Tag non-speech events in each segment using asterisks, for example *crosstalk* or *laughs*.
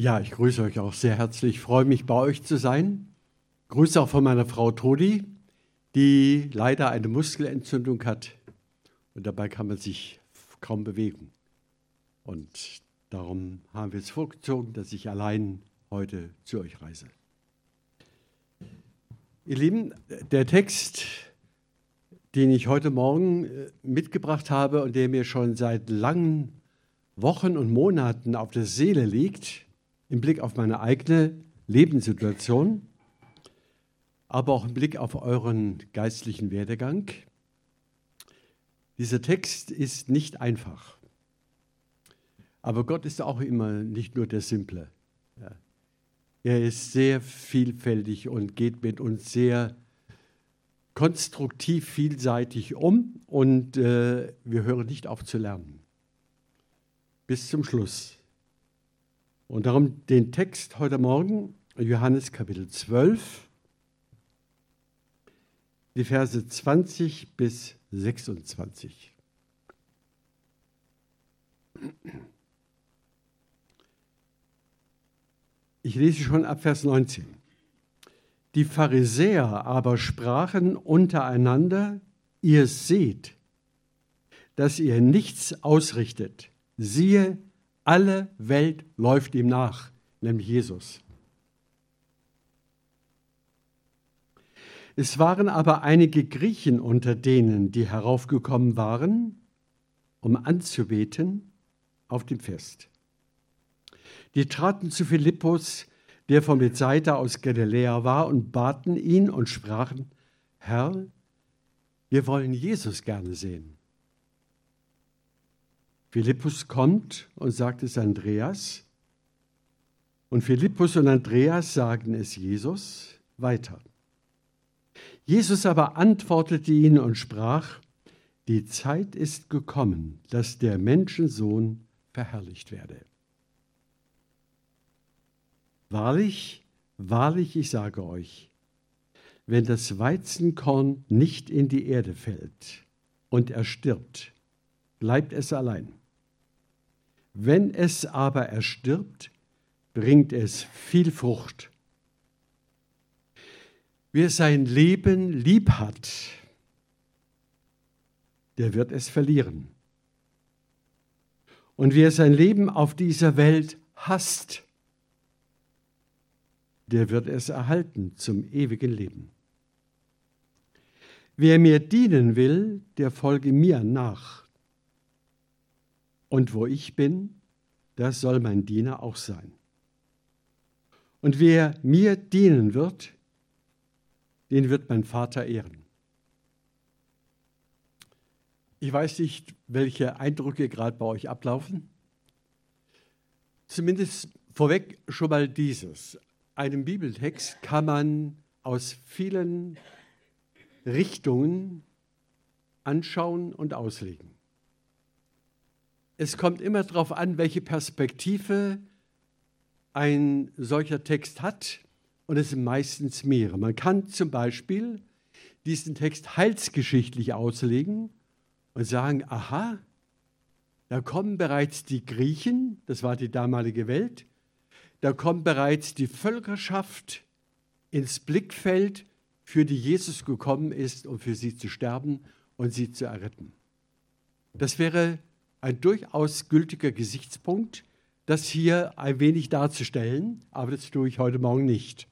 Ja, ich grüße euch auch sehr herzlich. Ich freue mich, bei euch zu sein. Grüße auch von meiner Frau Todi, die leider eine Muskelentzündung hat und dabei kann man sich kaum bewegen. Und darum haben wir es vorgezogen, dass ich allein heute zu euch reise. Ihr Lieben, der Text, den ich heute Morgen äh, mitgebracht habe und der mir schon seit langen Wochen und Monaten auf der Seele liegt, im Blick auf meine eigene Lebenssituation, aber auch im Blick auf euren geistlichen Werdegang. Dieser Text ist nicht einfach. Aber Gott ist auch immer nicht nur der Simple. Er ist sehr vielfältig und geht mit uns sehr konstruktiv, vielseitig um und äh, wir hören nicht auf zu lernen. Bis zum Schluss. Und darum den Text heute Morgen, Johannes Kapitel 12, die Verse 20 bis 26. Ich lese schon ab Vers 19. Die Pharisäer aber sprachen untereinander, ihr seht, dass ihr nichts ausrichtet. Siehe, alle Welt läuft ihm nach, nämlich Jesus. Es waren aber einige Griechen unter denen, die heraufgekommen waren, um anzubeten auf dem Fest. Die traten zu Philippus, der von Bethsaida aus Galiläa war, und baten ihn und sprachen, Herr, wir wollen Jesus gerne sehen. Philippus kommt und sagt es Andreas. Und Philippus und Andreas sagen es Jesus weiter. Jesus aber antwortete ihnen und sprach, die Zeit ist gekommen, dass der Menschensohn verherrlicht werde. Wahrlich, wahrlich, ich sage euch, wenn das Weizenkorn nicht in die Erde fällt und er stirbt, bleibt es allein. Wenn es aber erstirbt, bringt es viel Frucht. Wer sein Leben lieb hat, der wird es verlieren. Und wer sein Leben auf dieser Welt hasst, der wird es erhalten zum ewigen Leben. Wer mir dienen will, der folge mir nach. Und wo ich bin, das soll mein Diener auch sein. Und wer mir dienen wird, den wird mein Vater ehren. Ich weiß nicht, welche Eindrücke gerade bei euch ablaufen. Zumindest vorweg schon mal dieses. Einen Bibeltext kann man aus vielen Richtungen anschauen und auslegen. Es kommt immer darauf an, welche Perspektive ein solcher Text hat, und es sind meistens mehrere. Man kann zum Beispiel diesen Text heilsgeschichtlich auslegen und sagen, aha, da kommen bereits die Griechen, das war die damalige Welt, da kommt bereits die Völkerschaft ins Blickfeld, für die Jesus gekommen ist, um für sie zu sterben und sie zu erretten. Das wäre ein durchaus gültiger Gesichtspunkt, das hier ein wenig darzustellen, aber das tue ich heute Morgen nicht.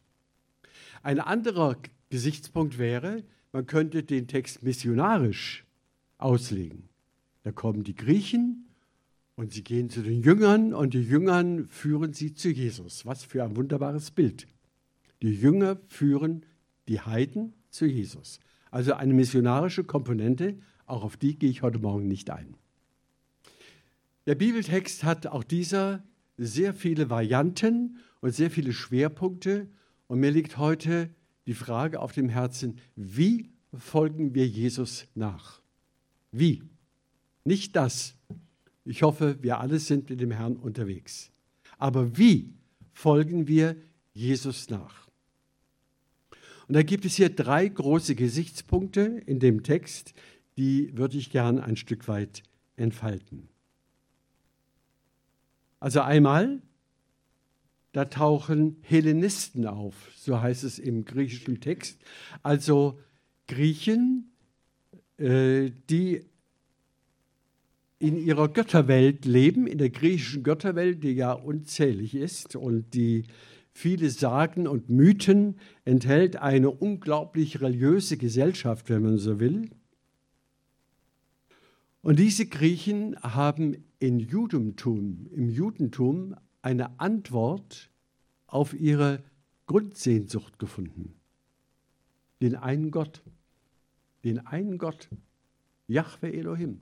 Ein anderer Gesichtspunkt wäre, man könnte den Text missionarisch auslegen. Da kommen die Griechen und sie gehen zu den Jüngern und die Jüngern führen sie zu Jesus. Was für ein wunderbares Bild. Die Jünger führen die Heiden zu Jesus. Also eine missionarische Komponente, auch auf die gehe ich heute Morgen nicht ein. Der Bibeltext hat auch dieser sehr viele Varianten und sehr viele Schwerpunkte. Und mir liegt heute die Frage auf dem Herzen, wie folgen wir Jesus nach? Wie? Nicht das, ich hoffe, wir alle sind mit dem Herrn unterwegs. Aber wie folgen wir Jesus nach? Und da gibt es hier drei große Gesichtspunkte in dem Text, die würde ich gern ein Stück weit entfalten. Also einmal, da tauchen Hellenisten auf, so heißt es im griechischen Text. Also Griechen, äh, die in ihrer Götterwelt leben, in der griechischen Götterwelt, die ja unzählig ist und die viele Sagen und Mythen enthält, eine unglaublich religiöse Gesellschaft, wenn man so will. Und diese Griechen haben in Judentum, im Judentum eine Antwort auf ihre Grundsehnsucht gefunden. Den einen Gott. Den einen Gott. Yahweh Elohim.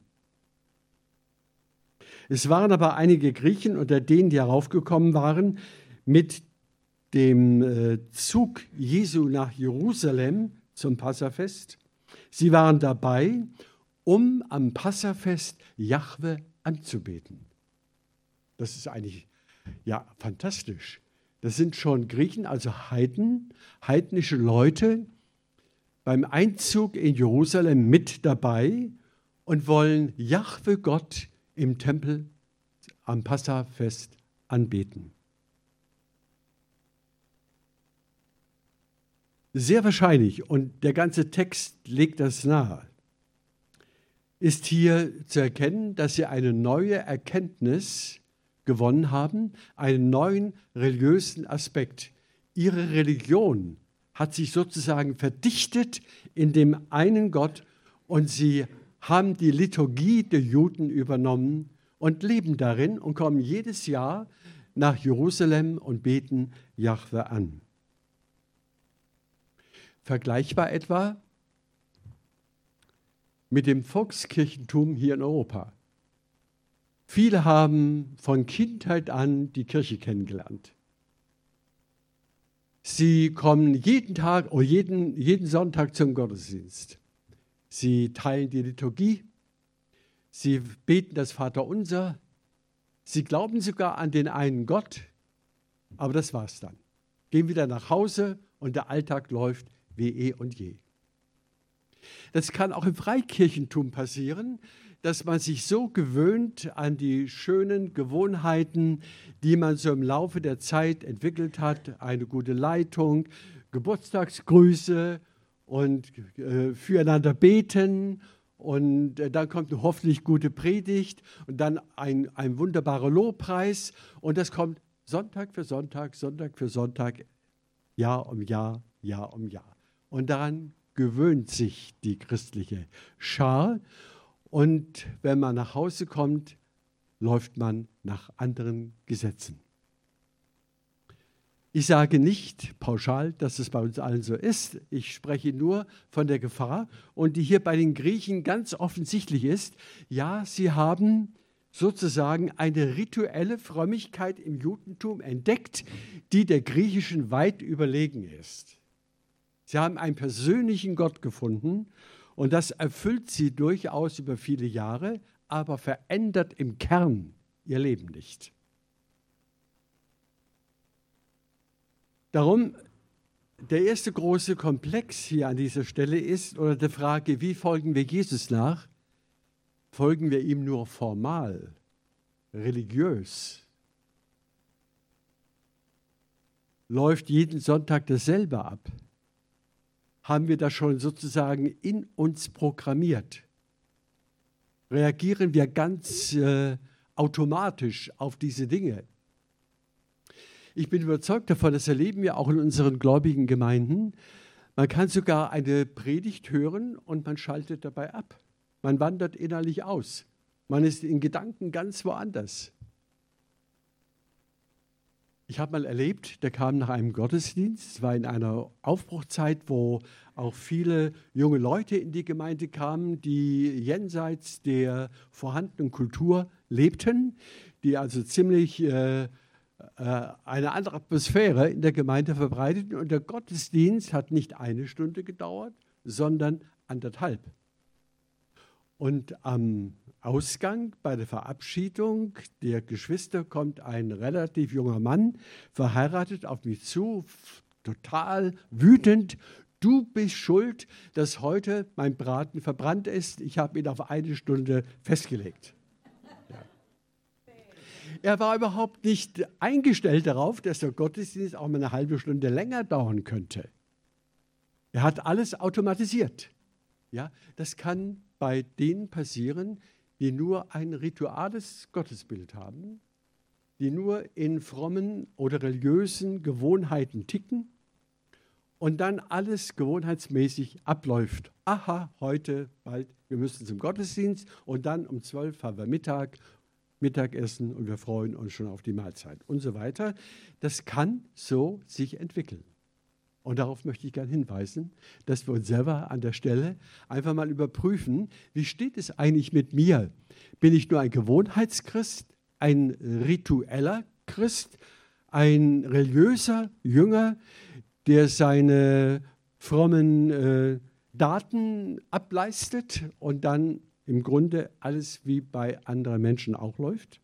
Es waren aber einige Griechen unter denen, die heraufgekommen waren, mit dem äh, Zug Jesu nach Jerusalem zum Passafest. Sie waren dabei, um am Passafest Jahwe anzubeten. Das ist eigentlich ja fantastisch. Das sind schon Griechen, also Heiden, heidnische Leute beim Einzug in Jerusalem mit dabei und wollen Jahwe Gott im Tempel am Passafest anbeten. Sehr wahrscheinlich, und der ganze Text legt das nahe, ist hier zu erkennen, dass sie eine neue Erkenntnis gewonnen haben, einen neuen religiösen Aspekt. Ihre Religion hat sich sozusagen verdichtet in dem einen Gott und sie haben die Liturgie der Juden übernommen und leben darin und kommen jedes Jahr nach Jerusalem und beten Jahwe an. Vergleichbar etwa mit dem Volkskirchentum hier in Europa. Viele haben von Kindheit an die Kirche kennengelernt. Sie kommen jeden Tag oder jeden, jeden Sonntag zum Gottesdienst. Sie teilen die Liturgie. Sie beten das Vaterunser. Sie glauben sogar an den einen Gott. Aber das war's dann. Gehen wieder nach Hause und der Alltag läuft wie eh und je. Das kann auch im Freikirchentum passieren, dass man sich so gewöhnt an die schönen Gewohnheiten, die man so im Laufe der Zeit entwickelt hat, eine gute Leitung, Geburtstagsgrüße und äh, füreinander beten. Und äh, dann kommt eine hoffentlich gute Predigt und dann ein, ein wunderbarer Lobpreis. Und das kommt Sonntag für Sonntag, Sonntag für Sonntag, Jahr um Jahr, Jahr um Jahr. Und daran gewöhnt sich die christliche Schar und wenn man nach Hause kommt, läuft man nach anderen Gesetzen. Ich sage nicht pauschal, dass es bei uns allen so ist. Ich spreche nur von der Gefahr und die hier bei den Griechen ganz offensichtlich ist. Ja, sie haben sozusagen eine rituelle Frömmigkeit im Judentum entdeckt, die der griechischen weit überlegen ist. Sie haben einen persönlichen Gott gefunden und das erfüllt sie durchaus über viele Jahre, aber verändert im Kern ihr Leben nicht. Darum, der erste große Komplex hier an dieser Stelle ist, oder die Frage, wie folgen wir Jesus nach? Folgen wir ihm nur formal, religiös? Läuft jeden Sonntag dasselbe ab? Haben wir das schon sozusagen in uns programmiert? Reagieren wir ganz äh, automatisch auf diese Dinge? Ich bin überzeugt davon, das erleben wir auch in unseren gläubigen Gemeinden. Man kann sogar eine Predigt hören und man schaltet dabei ab. Man wandert innerlich aus. Man ist in Gedanken ganz woanders. Ich habe mal erlebt, der kam nach einem Gottesdienst, es war in einer Aufbruchzeit, wo auch viele junge Leute in die Gemeinde kamen, die jenseits der vorhandenen Kultur lebten, die also ziemlich äh, äh, eine andere Atmosphäre in der Gemeinde verbreitet und der Gottesdienst hat nicht eine Stunde gedauert, sondern anderthalb. Und am Ausgang bei der Verabschiedung der Geschwister kommt ein relativ junger Mann, verheiratet, auf mich zu, total wütend. Du bist schuld, dass heute mein Braten verbrannt ist. Ich habe ihn auf eine Stunde festgelegt. Er war überhaupt nicht eingestellt darauf, dass der Gottesdienst auch mal eine halbe Stunde länger dauern könnte. Er hat alles automatisiert. Ja, das kann bei denen passieren, die nur ein rituales Gottesbild haben, die nur in frommen oder religiösen Gewohnheiten ticken und dann alles gewohnheitsmäßig abläuft. Aha, heute bald, wir müssen zum Gottesdienst und dann um zwölf haben wir Mittag, Mittagessen und wir freuen uns schon auf die Mahlzeit und so weiter. Das kann so sich entwickeln. Und darauf möchte ich gerne hinweisen, dass wir uns selber an der Stelle einfach mal überprüfen, wie steht es eigentlich mit mir? Bin ich nur ein Gewohnheitschrist, ein ritueller Christ, ein religiöser Jünger, der seine frommen äh, Daten ableistet und dann im Grunde alles wie bei anderen Menschen auch läuft?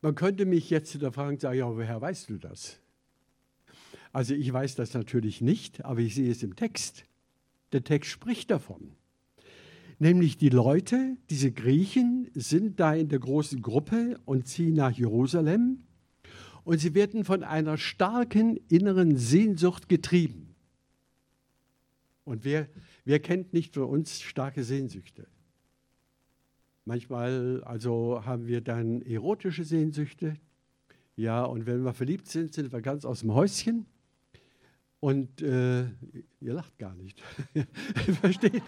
Man könnte mich jetzt hinterfragen und sagen, ja, woher weißt du das? Also ich weiß das natürlich nicht, aber ich sehe es im Text. Der Text spricht davon. Nämlich die Leute, diese Griechen, sind da in der großen Gruppe und ziehen nach Jerusalem und sie werden von einer starken inneren Sehnsucht getrieben. Und wer, wer kennt nicht von uns starke Sehnsüchte? Manchmal also haben wir dann erotische Sehnsüchte. Ja, und wenn wir verliebt sind, sind wir ganz aus dem Häuschen. Und äh, ihr lacht gar nicht. *laughs* Versteht?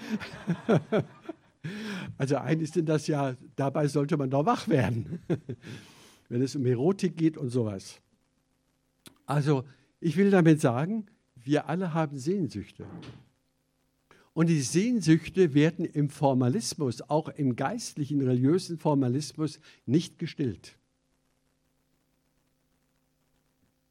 *laughs* also eigentlich sind das ja, dabei sollte man doch wach werden, *laughs* wenn es um Erotik geht und sowas. Also ich will damit sagen, wir alle haben Sehnsüchte. Und die Sehnsüchte werden im Formalismus, auch im geistlichen, religiösen Formalismus, nicht gestillt.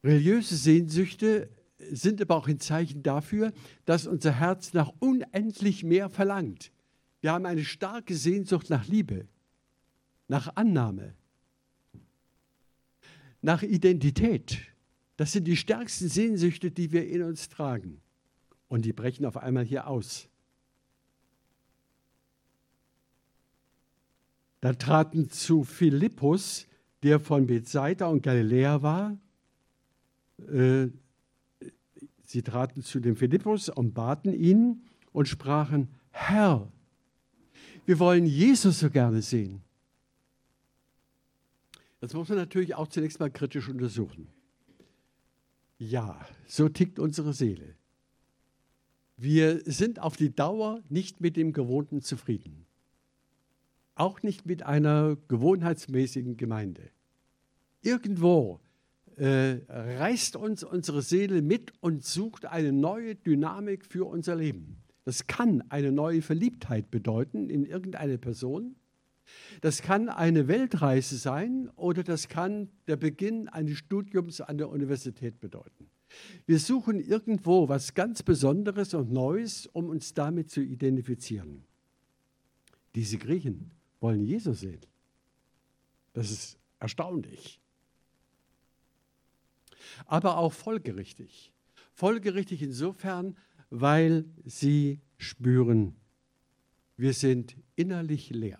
Religiöse Sehnsüchte sind aber auch ein Zeichen dafür, dass unser Herz nach unendlich mehr verlangt. Wir haben eine starke Sehnsucht nach Liebe, nach Annahme, nach Identität. Das sind die stärksten Sehnsüchte, die wir in uns tragen. Und die brechen auf einmal hier aus. Da traten zu Philippus, der von Bethsaida und Galiläa war, äh, sie traten zu dem Philippus und baten ihn und sprachen, Herr, wir wollen Jesus so gerne sehen. Das muss man natürlich auch zunächst mal kritisch untersuchen. Ja, so tickt unsere Seele. Wir sind auf die Dauer nicht mit dem Gewohnten zufrieden auch nicht mit einer gewohnheitsmäßigen Gemeinde. Irgendwo äh, reißt uns unsere Seele mit und sucht eine neue Dynamik für unser Leben. Das kann eine neue Verliebtheit bedeuten in irgendeine Person. Das kann eine Weltreise sein oder das kann der Beginn eines Studiums an der Universität bedeuten. Wir suchen irgendwo was ganz Besonderes und Neues, um uns damit zu identifizieren. Diese Griechen wollen Jesus sehen. Das ist erstaunlich. Aber auch folgerichtig. Folgerichtig insofern, weil sie spüren, wir sind innerlich leer.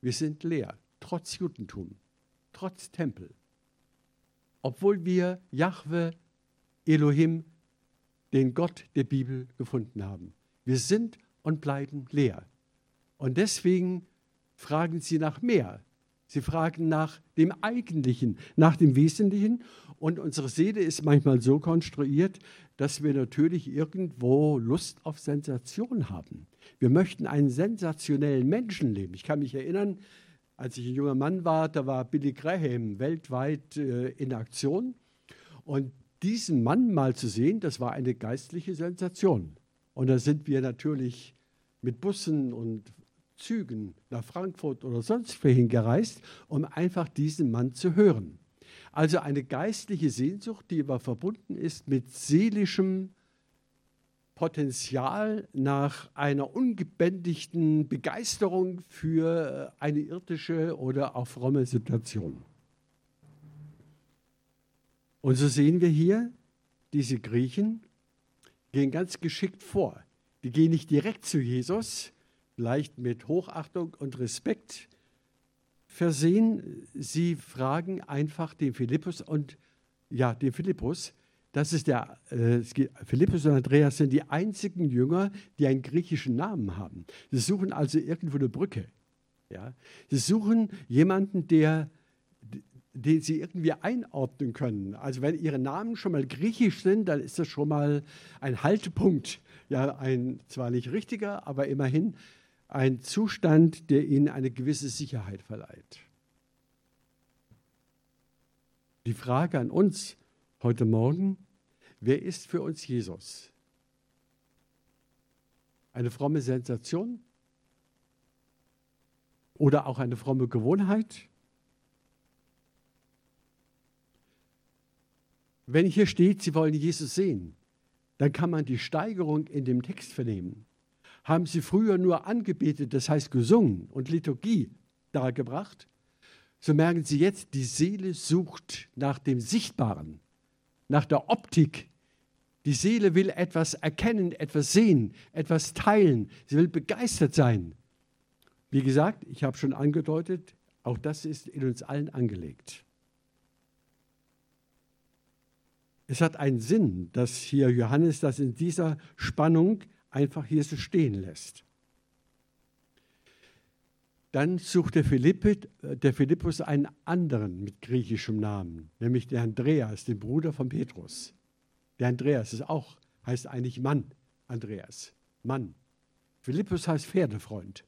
Wir sind leer, trotz Judentum, trotz Tempel. Obwohl wir Jahwe, Elohim, den Gott der Bibel gefunden haben. Wir sind und bleiben leer. Und deswegen fragen sie nach mehr. Sie fragen nach dem Eigentlichen, nach dem Wesentlichen. Und unsere Seele ist manchmal so konstruiert, dass wir natürlich irgendwo Lust auf Sensation haben. Wir möchten einen sensationellen Menschen leben. Ich kann mich erinnern, als ich ein junger Mann war, da war Billy Graham weltweit äh, in Aktion. Und diesen Mann mal zu sehen, das war eine geistliche Sensation. Und da sind wir natürlich mit Bussen und Zügen nach Frankfurt oder sonst wohin gereist, um einfach diesen Mann zu hören. Also eine geistliche Sehnsucht, die aber verbunden ist mit seelischem Potenzial nach einer ungebändigten Begeisterung für eine irdische oder auch fromme Situation. Und so sehen wir hier, diese Griechen gehen ganz geschickt vor. Die gehen nicht direkt zu Jesus, vielleicht mit Hochachtung und Respekt, versehen. Sie fragen einfach den Philippus und ja, den Philippus. Das ist der äh, Philippus und Andreas sind die einzigen Jünger, die einen griechischen Namen haben. Sie suchen also irgendwo eine Brücke. Ja? Sie suchen jemanden, der den sie irgendwie einordnen können. Also wenn ihre Namen schon mal griechisch sind, dann ist das schon mal ein Haltepunkt. Ja, ein zwar nicht richtiger, aber immerhin ein Zustand, der ihnen eine gewisse Sicherheit verleiht. Die Frage an uns heute Morgen, wer ist für uns Jesus? Eine fromme Sensation? Oder auch eine fromme Gewohnheit? Wenn hier steht, Sie wollen Jesus sehen, dann kann man die Steigerung in dem Text vernehmen. Haben Sie früher nur angebetet, das heißt gesungen und Liturgie dargebracht, so merken Sie jetzt, die Seele sucht nach dem Sichtbaren, nach der Optik. Die Seele will etwas erkennen, etwas sehen, etwas teilen. Sie will begeistert sein. Wie gesagt, ich habe schon angedeutet, auch das ist in uns allen angelegt. Es hat einen Sinn, dass hier Johannes das in dieser Spannung einfach hier so stehen lässt. Dann sucht der, Philippe, der Philippus einen anderen mit griechischem Namen, nämlich der Andreas, den Bruder von Petrus. Der Andreas ist auch, heißt eigentlich Mann, Andreas, Mann. Philippus heißt Pferdefreund.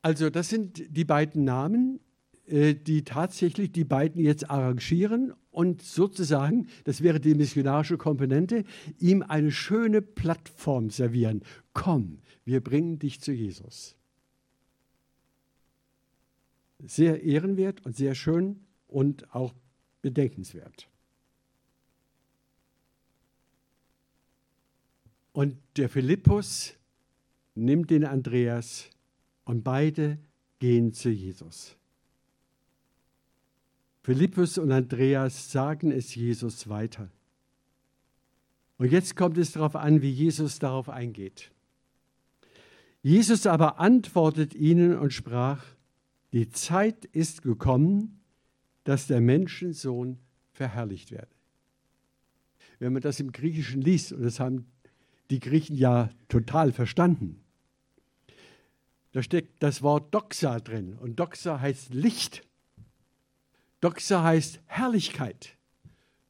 Also das sind die beiden Namen, die tatsächlich die beiden jetzt arrangieren und sozusagen, das wäre die missionarische Komponente, ihm eine schöne Plattform servieren. Komm, wir bringen dich zu Jesus. Sehr ehrenwert und sehr schön und auch bedenkenswert. Und der Philippus nimmt den Andreas und beide gehen zu Jesus. Philippus und Andreas sagen es Jesus weiter. Und jetzt kommt es darauf an, wie Jesus darauf eingeht. Jesus aber antwortet ihnen und sprach, die Zeit ist gekommen, dass der Menschensohn verherrlicht werde. Wenn man das im Griechischen liest, und das haben die Griechen ja total verstanden, da steckt das Wort Doxa drin. Und Doxa heißt Licht. Doxa heißt Herrlichkeit.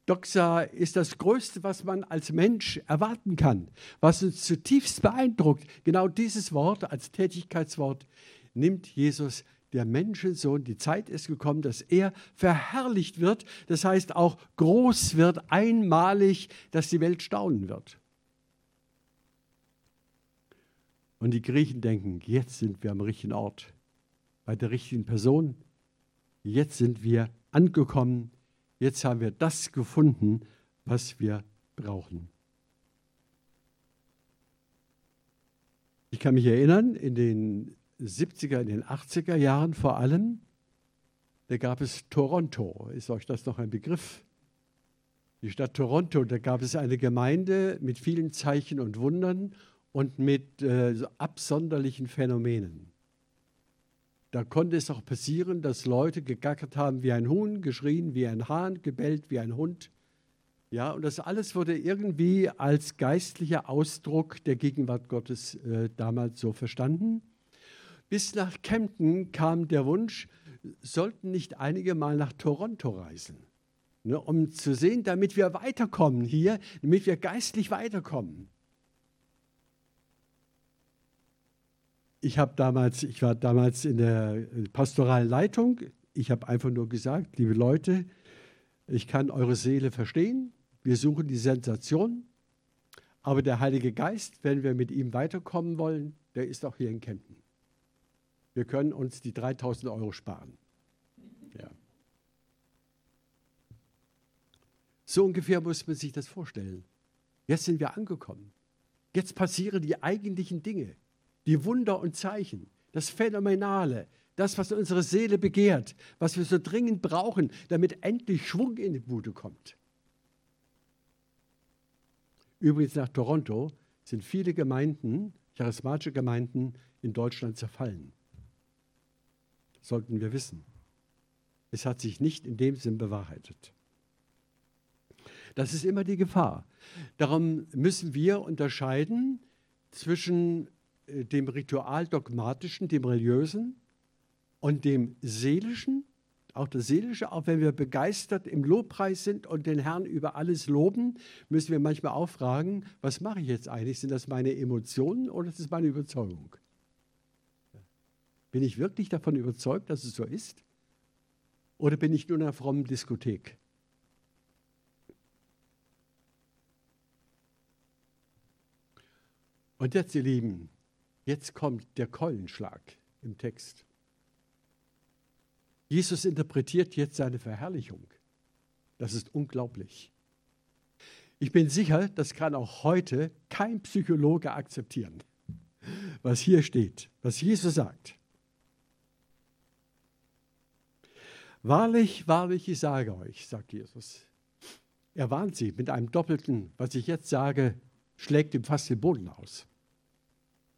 Doxa ist das Größte, was man als Mensch erwarten kann, was uns zutiefst beeindruckt. Genau dieses Wort als Tätigkeitswort nimmt Jesus, der Menschensohn. Die Zeit ist gekommen, dass er verherrlicht wird. Das heißt auch groß wird, einmalig, dass die Welt staunen wird. Und die Griechen denken, jetzt sind wir am richtigen Ort, bei der richtigen Person. Jetzt sind wir angekommen. Jetzt haben wir das gefunden, was wir brauchen. Ich kann mich erinnern, in den 70er, in den 80er Jahren vor allem, da gab es Toronto. Ist euch das noch ein Begriff? Die Stadt Toronto, da gab es eine Gemeinde mit vielen Zeichen und Wundern und mit äh, so absonderlichen Phänomenen. Da konnte es auch passieren, dass Leute gegackert haben wie ein Huhn, geschrien wie ein Hahn, gebellt wie ein Hund. Ja, und das alles wurde irgendwie als geistlicher Ausdruck der Gegenwart Gottes äh, damals so verstanden. Bis nach Kempten kam der Wunsch, sollten nicht einige mal nach Toronto reisen, ne, um zu sehen, damit wir weiterkommen hier, damit wir geistlich weiterkommen. Ich habe damals, ich war damals in der pastoralen Leitung. Ich habe einfach nur gesagt, liebe Leute, ich kann eure Seele verstehen. Wir suchen die Sensation. Aber der Heilige Geist, wenn wir mit ihm weiterkommen wollen, der ist auch hier in Kempten. Wir können uns die 3000 Euro sparen. Ja. So ungefähr muss man sich das vorstellen. Jetzt sind wir angekommen. Jetzt passieren die eigentlichen Dinge die Wunder und Zeichen, das Phänomenale, das, was unsere Seele begehrt, was wir so dringend brauchen, damit endlich Schwung in die Bude kommt. Übrigens nach Toronto sind viele Gemeinden, charismatische Gemeinden in Deutschland zerfallen. sollten wir wissen. Es hat sich nicht in dem Sinn bewahrheitet. Das ist immer die Gefahr. Darum müssen wir unterscheiden zwischen äh, dem ritualdogmatischen, dem religiösen und dem seelischen. Auch das Seelische, auch wenn wir begeistert im Lobpreis sind und den Herrn über alles loben, müssen wir manchmal auch fragen, was mache ich jetzt eigentlich? Sind das meine Emotionen oder ist es meine Überzeugung? Bin ich wirklich davon überzeugt, dass es so ist? Oder bin ich nur in einer frommen Diskothek? Und jetzt, ihr Lieben, jetzt kommt der Keulenschlag im Text. Jesus interpretiert jetzt seine Verherrlichung. Das ist unglaublich. Ich bin sicher, das kann auch heute kein Psychologe akzeptieren, was hier steht, was Jesus sagt. Wahrlich, wahrlich, ich sage euch, sagt Jesus. Er warnt sie mit einem doppelten, was ich jetzt sage, schlägt ihm fast den Boden aus.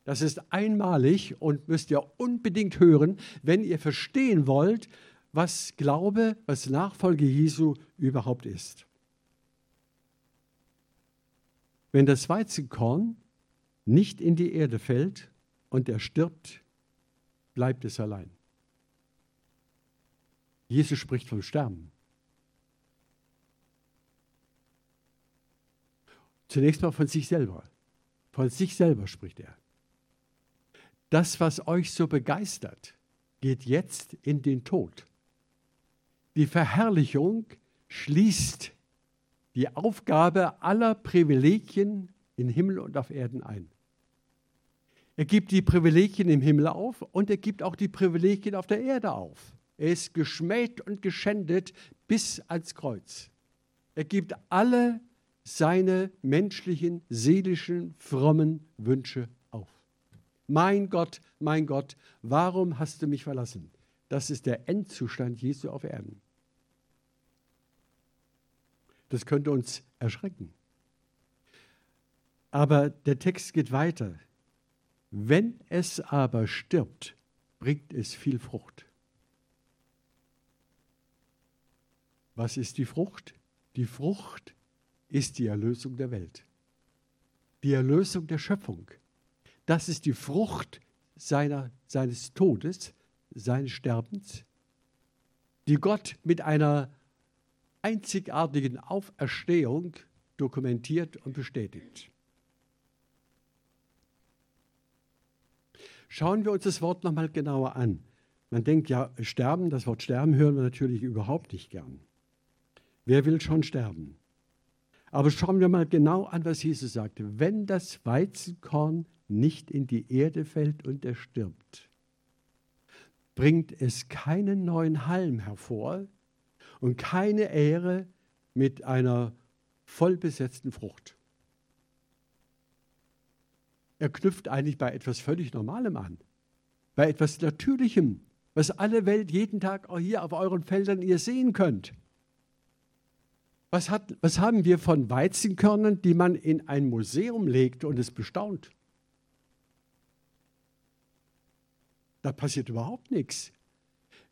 Das ist einmalig und müsst ihr unbedingt hören, wenn ihr verstehen wollt, was Glaube, was Nachfolge Jesu überhaupt ist. Wenn das Weizenkorn nicht in die Erde fällt und er stirbt, bleibt es allein. Jesus spricht vom Sterben. Zunächst mal von sich selber. Von sich selber spricht er. Das, was euch so begeistert, geht jetzt in den Tod. Die Verherrlichung schließt die Aufgabe aller Privilegien in Himmel und auf Erden ein. Er gibt die Privilegien im Himmel auf und er gibt auch die Privilegien auf der Erde auf. Er ist geschmäht und geschändet bis ans Kreuz. Er gibt alle seine menschlichen, seelischen, frommen Wünsche. Mein Gott, mein Gott, warum hast du mich verlassen? Das ist der Endzustand Jesu auf Erden. Das könnte uns erschrecken. Aber der Text geht weiter. Wenn es aber stirbt, bringt es viel Frucht. Was ist die Frucht? Die Frucht ist die Erlösung der Welt. Die Erlösung der Schöpfung. Das ist die Frucht seiner, seines Todes, seines Sterbens, die Gott mit einer einzigartigen Auferstehung dokumentiert und bestätigt. Schauen wir uns das Wort nochmal genauer an. Man denkt ja, sterben, das Wort sterben hören wir natürlich überhaupt nicht gern. Wer will schon sterben? Aber schauen wir mal genau an, was Jesus sagte. Wenn das Weizenkorn nicht in die Erde fällt und er stirbt, bringt es keinen neuen Halm hervor und keine Ehre mit einer vollbesetzten Frucht. Er knüpft eigentlich bei etwas völlig Normalem an, bei etwas Natürlichem, was alle Welt jeden Tag auch hier auf euren Feldern ihr sehen könnt. Was, hat, was haben wir von Weizenkörnern, die man in ein Museum legt und es bestaunt? Da passiert überhaupt nichts.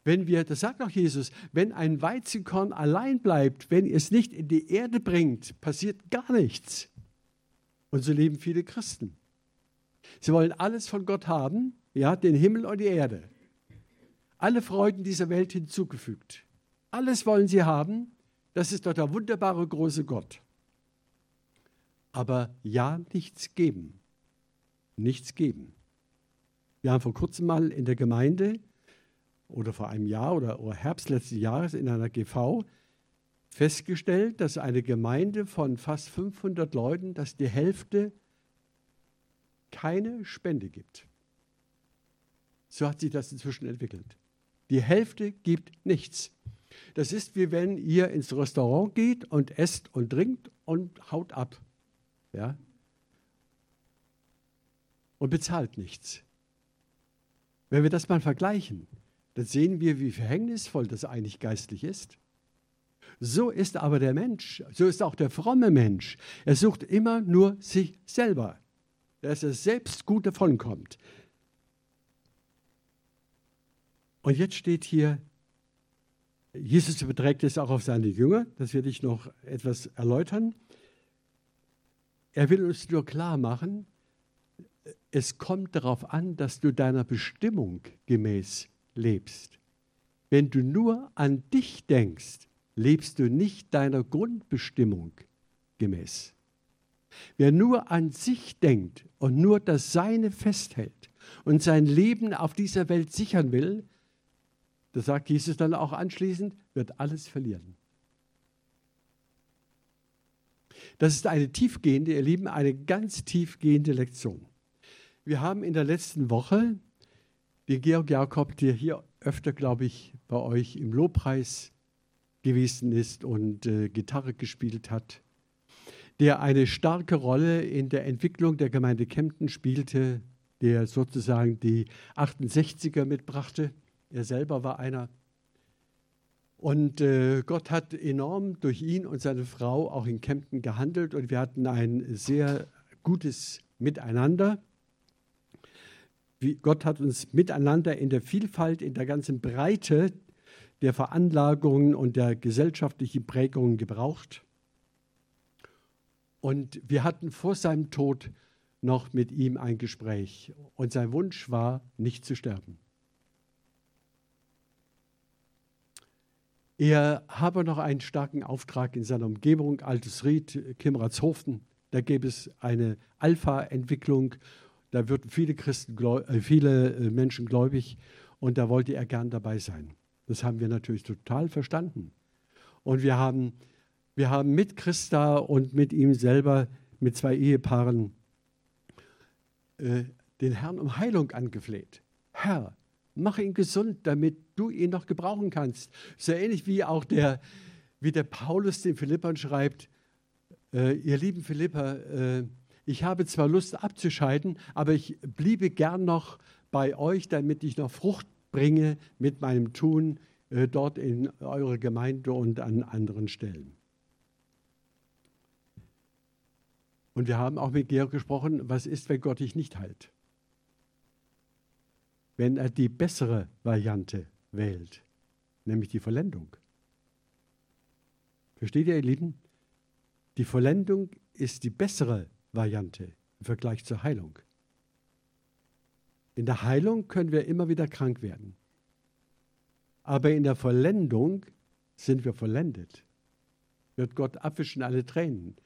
Wenn wir, das sagt auch Jesus, wenn ein Weizenkorn allein bleibt, wenn es nicht in die Erde bringt, passiert gar nichts. Und so leben viele Christen. Sie wollen alles von Gott haben, ja, den Himmel und die Erde. Alle Freuden dieser Welt hinzugefügt. Alles wollen sie haben, das ist doch der wunderbare große Gott. Aber ja, nichts geben. Nichts geben. Wir haben vor kurzem mal in der Gemeinde oder vor einem Jahr oder, Herbst letzten Jahres in einer GV festgestellt, dass eine Gemeinde von fast 500 Leuten, dass die Hälfte keine Spende gibt. So hat sich das inzwischen entwickelt. Die Hälfte gibt nichts. Das ist wie wenn ihr ins Restaurant geht und esst und trinkt und haut ab. Ja? Und bezahlt nichts. Wenn wir das mal vergleichen, dann sehen wir, wie verhängnisvoll das eigentlich geistlich ist. So ist aber der Mensch, so ist auch der fromme Mensch. Er sucht immer nur sich selber, dass er selbst gut davonkommt. Und jetzt steht hier, Jesus überträgt es auch auf seine Jünger, das werde ich noch etwas erläutern. Er will uns nur klar machen, es kommt darauf an, dass du deiner Bestimmung gemäß lebst. Wenn du nur an dich denkst, lebst du nicht deiner Grundbestimmung gemäß. Wer nur an sich denkt und nur das Seine festhält und sein Leben auf dieser Welt sichern will, das sagt Jesus dann auch anschließend, wird alles verlieren. Das ist eine tiefgehende, ihr Lieben, eine ganz tiefgehende Lektion. Wir haben in der letzten Woche den Georg Jakob, der hier öfter, glaube ich, bei euch im Lobpreis gewesen ist und äh, Gitarre gespielt hat, der eine starke Rolle in der Entwicklung der Gemeinde Kempten spielte, der sozusagen die 68er mitbrachte. Er selber war einer. Und äh, Gott hat enorm durch ihn und seine Frau auch in Kempten gehandelt und wir hatten ein sehr gutes Miteinander. Gott hat uns miteinander in der Vielfalt, in der ganzen Breite der Veranlagungen und der gesellschaftlichen Prägungen gebraucht. Und wir hatten vor seinem Tod noch mit ihm ein Gespräch. Und sein Wunsch war, nicht zu sterben. Er habe noch einen starken Auftrag in seiner Umgebung, Altes Ried, Kimratshofen. Da gäbe es eine Alpha-Entwicklung. Da würden viele, Christen, äh, viele äh, Menschen gläubig und da wollte er gern dabei sein. Das haben wir natürlich total verstanden. Und wir haben wir haben mit Christa und mit ihm selber, mit zwei Ehepaaren, äh, den Herrn um Heilung angefleht. Herr, mach ihn gesund, damit du ihn noch gebrauchen kannst. So ähnlich wie auch der, wie der Paulus den Philippern schreibt, äh, ihr lieben Philipper, äh, ich habe zwar Lust abzuscheiden, aber ich bliebe gern noch bei euch, damit ich noch Frucht bringe mit meinem Tun äh, dort in eurer Gemeinde und an anderen Stellen. Und wir haben auch mit Georg gesprochen, was ist, wenn Gott dich nicht heilt? Wenn er die bessere Variante wählt, nämlich die Vollendung. Versteht ihr, ihr Lieben? Die Vollendung ist die bessere Variante im Vergleich zur Heilung. In der Heilung können wir immer wieder krank werden. Aber in der Vollendung sind wir vollendet. Wird Gott abwischen alle Tränen.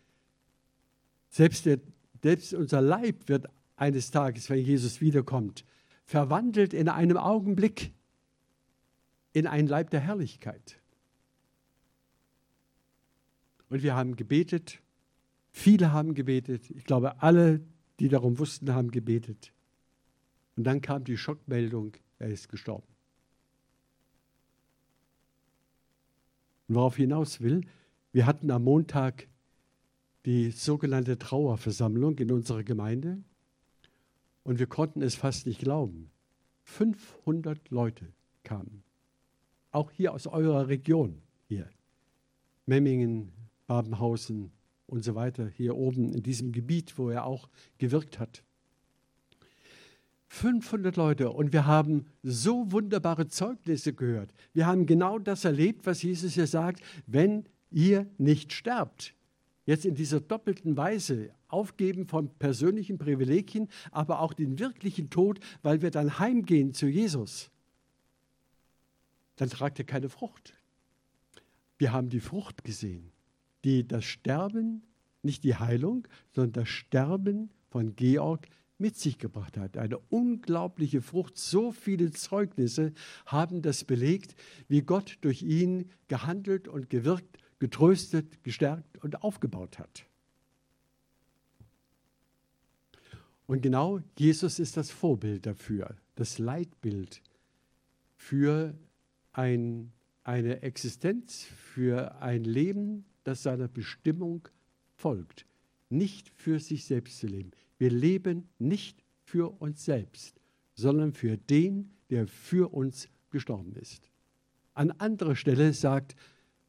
Selbst, der, selbst unser Leib wird eines Tages, wenn Jesus wiederkommt, verwandelt in einem Augenblick in einen Leib der Herrlichkeit. Und wir haben gebetet, viele haben gebetet, ich glaube alle, die darum wussten, haben gebetet. Und dann kam die Schockmeldung, er ist gestorben. Und worauf ich hinaus will, wir hatten am Montag die sogenannte Trauerversammlung in unserer Gemeinde und wir konnten es fast nicht glauben. 500 Leute kamen, auch hier aus eurer Region hier, Memmingen, Babenhausen und so weiter, hier oben in diesem Gebiet, wo er auch gewirkt hat. 500 Leute und wir haben so wunderbare Zeugnisse gehört. Wir haben genau das erlebt, was Jesus hier sagt, wenn ihr nicht sterbt, jetzt in dieser doppelten Weise aufgeben von persönlichen Privilegien, aber auch den wirklichen Tod, weil wir dann heimgehen zu Jesus, dann tragt er keine Frucht. Wir haben die Frucht gesehen, die das Sterben, nicht die Heilung, sondern das Sterben von Georg mit sich gebracht hat. Eine unglaubliche Frucht. So viele Zeugnisse haben das belegt, wie Gott durch ihn gehandelt und gewirkt getröstet, gestärkt und aufgebaut hat. Und genau Jesus ist das Vorbild dafür, das Leitbild für ein, eine Existenz, für ein Leben, das seiner Bestimmung folgt. Nicht für sich selbst zu leben. Wir leben nicht für uns selbst, sondern für den, der für uns gestorben ist. An anderer Stelle sagt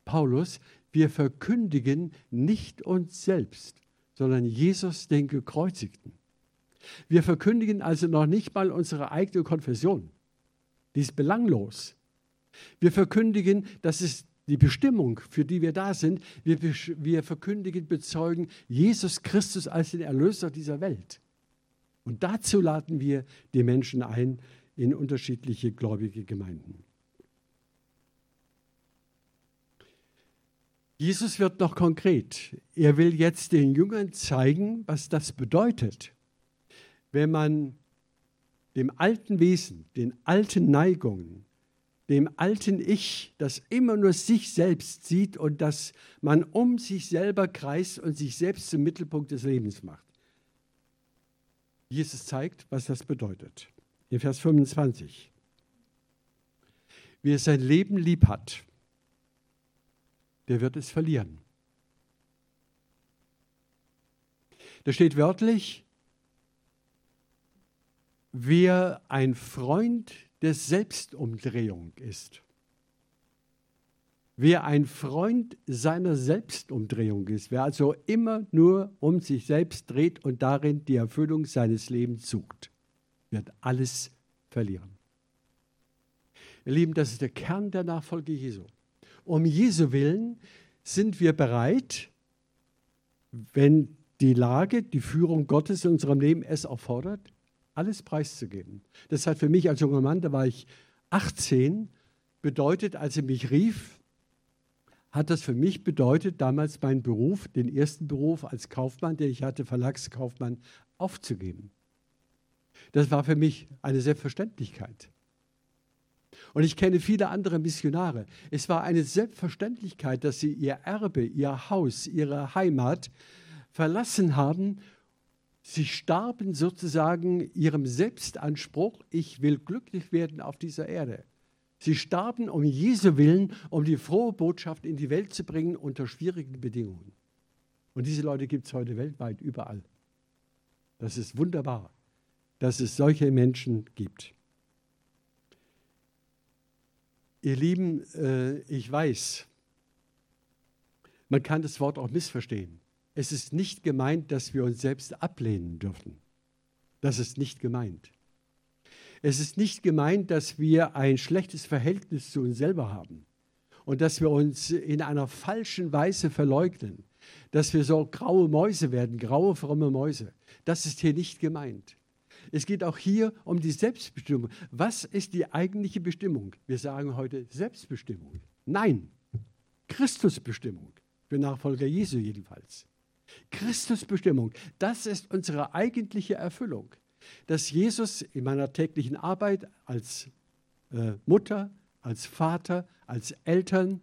Paulus, wir verkündigen nicht uns selbst, sondern Jesus den Gekreuzigten. Wir verkündigen also noch nicht mal unsere eigene Konfession. Die ist belanglos. Wir verkündigen, das ist die Bestimmung, für die wir da sind. Wir, wir verkündigen, bezeugen Jesus Christus als den Erlöser dieser Welt. Und dazu laden wir die Menschen ein in unterschiedliche gläubige Gemeinden. Jesus wird noch konkret. Er will jetzt den Jüngern zeigen, was das bedeutet, wenn man dem alten Wesen, den alten Neigungen, dem alten Ich, das immer nur sich selbst sieht und das man um sich selber kreist und sich selbst zum Mittelpunkt des Lebens macht. Jesus zeigt, was das bedeutet. In Vers 25. Wer sein Leben lieb hat, der wird es verlieren. Da steht wörtlich, wer ein Freund der Selbstumdrehung ist. Wer ein Freund seiner Selbstumdrehung ist, wer also immer nur um sich selbst dreht und darin die Erfüllung seines Lebens sucht, wird alles verlieren. Ihr Lieben, das ist der Kern der Nachfolge Jesu. Um Jesu willen sind wir bereit, wenn die Lage, die Führung Gottes in unserem Leben es erfordert, alles preiszugeben. Das hat für mich als junger Mann, da war ich 18, bedeutet, als er mich rief, hat das für mich bedeutet, damals meinen Beruf, den ersten Beruf als Kaufmann, den ich hatte, Verlagskaufmann, aufzugeben. Das war für mich eine Selbstverständlichkeit. Und ich kenne viele andere Missionare. Es war eine Selbstverständlichkeit, dass sie ihr Erbe, ihr Haus, ihre Heimat verlassen haben. Sie starben sozusagen ihrem Selbstanspruch, ich will glücklich werden auf dieser Erde. Sie starben um Jesu Willen, um die frohe Botschaft in die Welt zu bringen unter schwierigen Bedingungen. Und diese Leute gibt es heute weltweit überall. Das ist wunderbar, dass es solche Menschen gibt. Ihr Lieben, äh, ich weiß, man kann das Wort auch missverstehen. Es ist nicht gemeint, dass wir uns selbst ablehnen dürfen. Das ist nicht gemeint. Es ist nicht gemeint, dass wir ein schlechtes Verhältnis zu uns selber haben und dass wir uns in einer falschen Weise verleugnen, dass wir so graue Mäuse werden, graue, fromme Mäuse. Das ist hier nicht gemeint. Es geht auch hier um die Selbstbestimmung. Was ist die eigentliche Bestimmung? Wir sagen heute Selbstbestimmung. Nein, Christusbestimmung. Für Nachfolger Jesu jedenfalls. Christusbestimmung, das ist unsere eigentliche Erfüllung. Dass Jesus in meiner täglichen Arbeit als äh, Mutter, als Vater, als Eltern,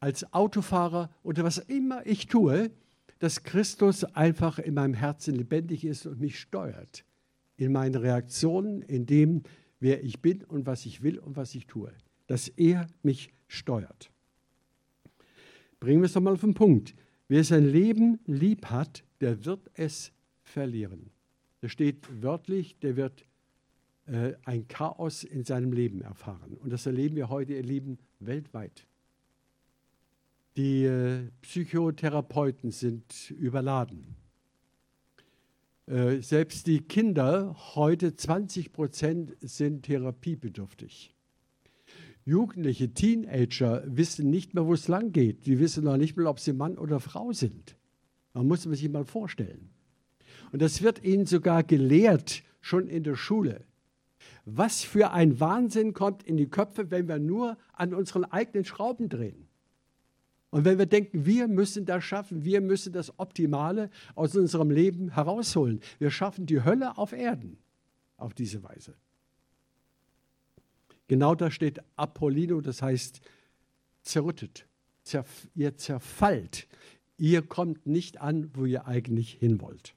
als Autofahrer oder was immer ich tue, dass Christus einfach in meinem Herzen lebendig ist und mich steuert in meinen Reaktionen, in dem, wer ich bin und was ich will und was ich tue. Dass er mich steuert. Bringen wir es doch mal auf den Punkt. Wer sein Leben lieb hat, der wird es verlieren. Da steht wörtlich, der wird äh, ein Chaos in seinem Leben erfahren. Und das erleben wir heute, ihr Lieben, weltweit. Die äh, Psychotherapeuten sind überladen. Äh, selbst die Kinder, heute 20 Prozent, sind therapiebedürftig. Jugendliche, Teenager wissen nicht mehr, wo es lang geht. Die wissen noch nicht mehr, ob sie Mann oder Frau sind. Man muss man sich mal vorstellen. Und das wird ihnen sogar gelehrt, schon in der Schule. Was für ein Wahnsinn kommt in die Köpfe, wenn wir nur an unseren eigenen Schrauben drehen. Und wenn wir denken, wir müssen das schaffen, wir müssen das Optimale aus unserem Leben herausholen, wir schaffen die Hölle auf Erden auf diese Weise. Genau da steht Apollino, das heißt zerrüttet, zerf ihr zerfallt, ihr kommt nicht an, wo ihr eigentlich hin wollt.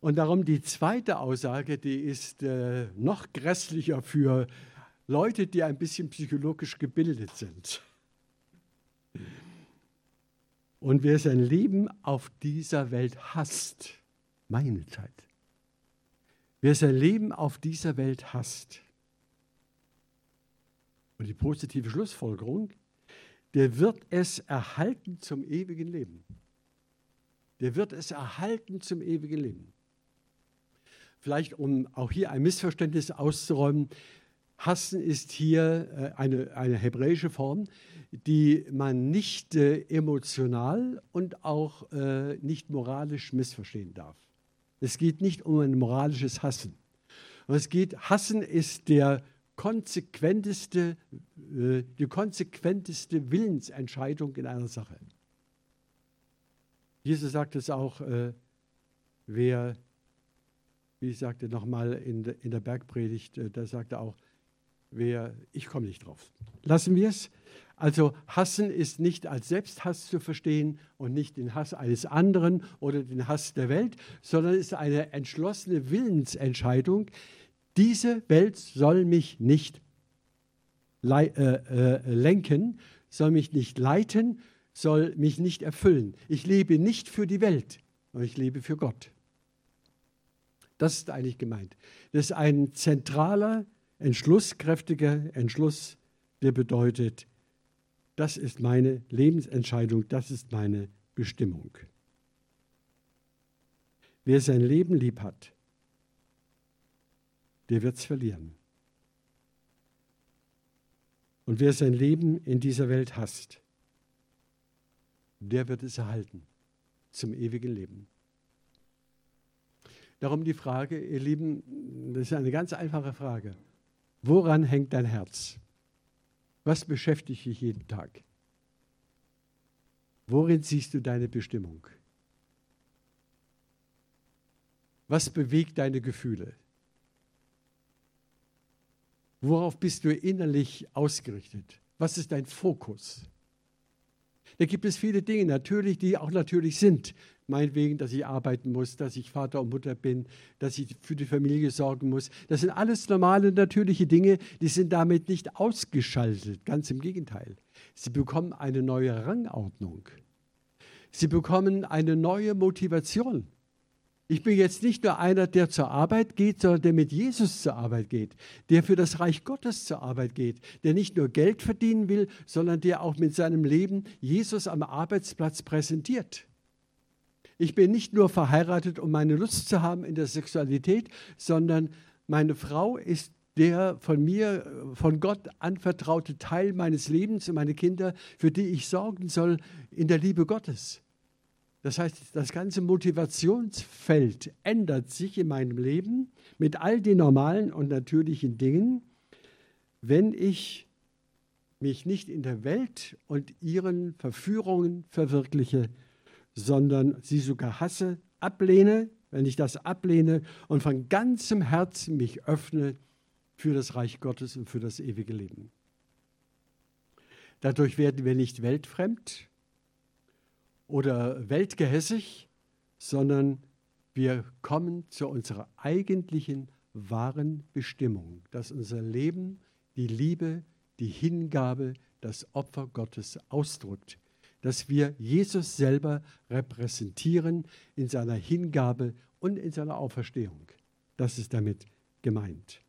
Und darum die zweite Aussage, die ist äh, noch grässlicher für Leute, die ein bisschen psychologisch gebildet sind. Und wer sein Leben auf dieser Welt hasst, meine Zeit, wer sein Leben auf dieser Welt hasst, und die positive Schlussfolgerung, der wird es erhalten zum ewigen Leben. Der wird es erhalten zum ewigen Leben. vielleicht um auch hier ein Missverständnis auszuräumen, Hassen ist hier äh, eine, eine hebräische Form, die man nicht äh, emotional und auch äh, nicht moralisch missverstehen darf. Es geht nicht um ein moralisches Hassen. es geht, Hassen ist der konsequenteste, äh, die konsequenteste Willensentscheidung in einer Sache. Jesus sagt es auch, äh, wer, wie ich sagte nochmal in, in der Bergpredigt, äh, da sagte er auch, wer, ich komme nicht drauf. Lassen wir es. Also hassen ist nicht als Selbsthass zu verstehen und nicht den Hass eines anderen oder den Hass der Welt, sondern ist eine entschlossene Willensentscheidung. Diese Welt soll mich nicht äh, äh, lenken, soll mich nicht leiten, soll mich nicht erfüllen. Ich lebe nicht für die Welt, sondern ich lebe für Gott. Das ist eigentlich gemeint. Das ist ein zentraler, entschlusskräftiger Entschluss, der bedeutet, das ist meine Lebensentscheidung, das ist meine Bestimmung. Wer sein Leben lieb hat, der wird es verlieren. Und wer sein Leben in dieser Welt hasst, der wird es erhalten zum ewigen Leben. Darum die Frage, ihr Lieben, das ist eine ganz einfache Frage. Woran hängt dein Herz? Was beschäftigt dich jeden Tag? Worin siehst du deine Bestimmung? Was bewegt deine Gefühle? Worauf bist du innerlich ausgerichtet? Was ist dein Fokus? Da gibt es viele Dinge natürlich, die auch natürlich sind meinetwegen, dass ich arbeiten muss, dass ich Vater und Mutter bin, dass ich für die Familie sorgen muss. Das sind alles normale, natürliche Dinge, die sind damit nicht ausgeschaltet. Ganz im Gegenteil. Sie bekommen eine neue Rangordnung. Sie bekommen eine neue Motivation. Ich bin jetzt nicht nur einer, der zur Arbeit geht, sondern der mit Jesus zur Arbeit geht, der für das Reich Gottes zur Arbeit geht, der nicht nur Geld verdienen will, sondern der auch mit seinem Leben Jesus am Arbeitsplatz präsentiert. Ich bin nicht nur verheiratet, um meine Lust zu haben in der Sexualität, sondern meine Frau ist der von mir, von Gott anvertraute Teil meines Lebens und meine Kinder, für die ich sorgen soll in der Liebe Gottes. Das heißt, das ganze Motivationsfeld ändert sich in meinem Leben mit all den normalen und natürlichen Dingen, wenn ich mich nicht in der Welt und ihren Verführungen verwirkliche, sondern sie sogar hasse, ablehne, wenn ich das ablehne und von ganzem Herzen mich öffne für das Reich Gottes und für das ewige Leben. Dadurch werden wir nicht weltfremd oder weltgehässig, sondern wir kommen zu unserer eigentlichen wahren Bestimmung, dass unser Leben die Liebe, die Hingabe, das Opfer Gottes ausdrückt dass wir Jesus selber repräsentieren in seiner Hingabe und in seiner Auferstehung. Das ist damit gemeint.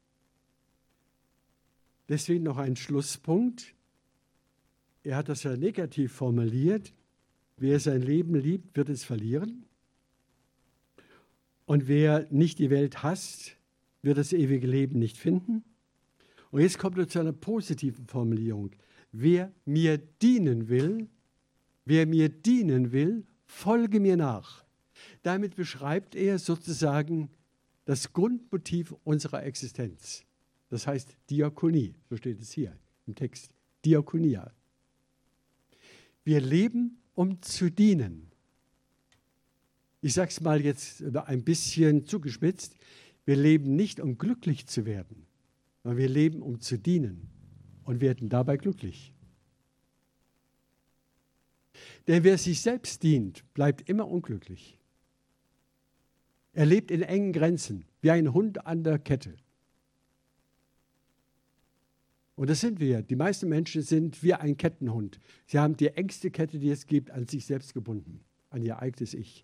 Deswegen noch ein Schlusspunkt. Er hat das ja negativ formuliert. Wer sein Leben liebt, wird es verlieren. Und wer nicht die Welt hasst, wird das ewige Leben nicht finden. Und jetzt kommt er zu einer positiven Formulierung. Wer mir dienen will, Wer mir dienen will, folge mir nach. Damit beschreibt er sozusagen das Grundmotiv unserer Existenz. Das heißt Diakonie, so steht es hier im Text. Diakonia. Wir leben, um zu dienen. Ich sage es mal jetzt ein bisschen zugespitzt. Wir leben nicht, um glücklich zu werden, sondern wir leben, um zu dienen und werden dabei glücklich. Denn wer sich selbst dient, bleibt immer unglücklich. Er lebt in engen Grenzen, wie ein Hund an der Kette. Und das sind wir. Die meisten Menschen sind wie ein Kettenhund. Sie haben die engste Kette, die es gibt, an sich selbst gebunden, an ihr eigenes Ich.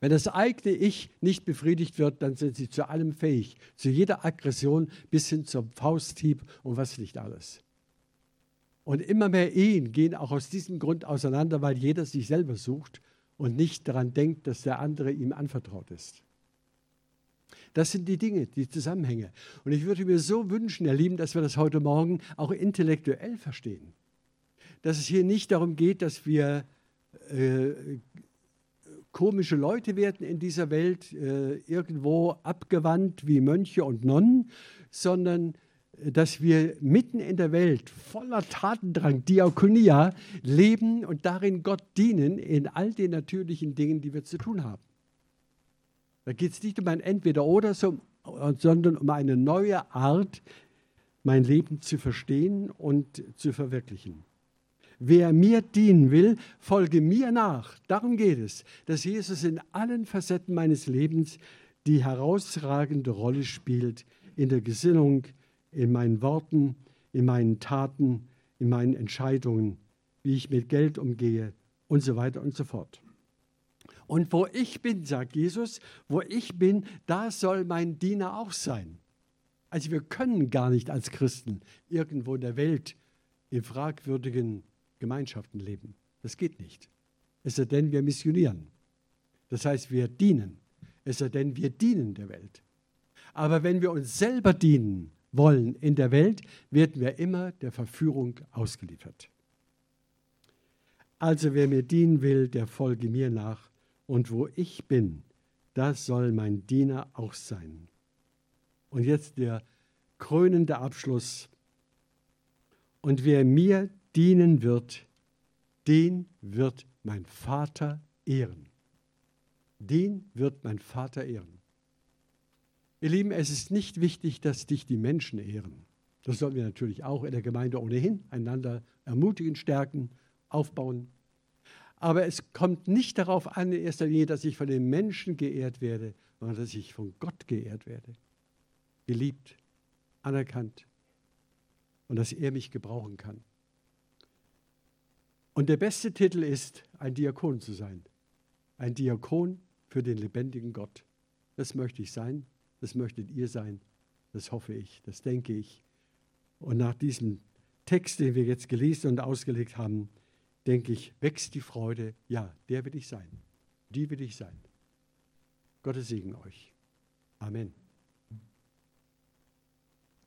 Wenn das eigene Ich nicht befriedigt wird, dann sind sie zu allem fähig, zu jeder Aggression bis hin zum Fausthieb und was nicht alles. Und immer mehr Ehen gehen auch aus diesem Grund auseinander, weil jeder sich selber sucht und nicht daran denkt, dass der andere ihm anvertraut ist. Das sind die Dinge, die Zusammenhänge. Und ich würde mir so wünschen, ihr Lieben, dass wir das heute Morgen auch intellektuell verstehen. Dass es hier nicht darum geht, dass wir äh, komische Leute werden in dieser Welt, äh, irgendwo abgewandt wie Mönche und Nonnen, sondern äh, dass wir mitten in der Welt voller Tatendrang, Diakonia, leben und darin Gott dienen in all den natürlichen Dingen, die wir zu tun haben. Da geht es nicht um ein Entweder-Oder, sondern um eine neue Art, mein Leben zu verstehen und zu verwirklichen. Wer mir dienen will, folge mir nach. Darum geht es, dass Jesus in allen Facetten meines Lebens die herausragende Rolle spielt in der Gesinnung, in meinen Worten, in meinen Taten, in meinen Entscheidungen, wie ich mit Geld umgehe und so weiter und so fort. Und wo ich bin, sagt Jesus, wo ich bin, da soll mein Diener auch sein. Also wir können gar nicht als Christen irgendwo in der Welt in fragwürdigen Gemeinschaften leben. Das geht nicht. Es sei denn, wir missionieren. Das heißt, wir dienen. Es sei denn, wir dienen der Welt. Aber wenn wir uns selber dienen wollen in der Welt, werden wir immer der Verführung ausgeliefert. Also wer mir dienen will, der folge mir nach. Und wo ich bin, das soll mein Diener auch sein. Und jetzt der krönende Abschluss. Und wer mir dienen wird, den wird mein Vater ehren. Den wird mein Vater ehren. Ihr Lieben, es ist nicht wichtig, dass dich die Menschen ehren. Das sollen wir natürlich auch in der Gemeinde ohnehin einander ermutigen, stärken, aufbauen. Aber es kommt nicht darauf an, in erster Linie, dass ich von den Menschen geehrt werde, sondern dass ich von Gott geehrt werde. Geliebt, anerkannt und dass er mich gebrauchen kann. Und der beste Titel ist, ein Diakon zu sein. Ein Diakon für den lebendigen Gott. Das möchte ich sein, das möchtet ihr sein, das hoffe ich, das denke ich. Und nach diesem Text, den wir jetzt gelesen und ausgelegt haben, denke ich, wächst die Freude, ja, der will ich sein, die will ich sein. Gottes Segen euch. Amen.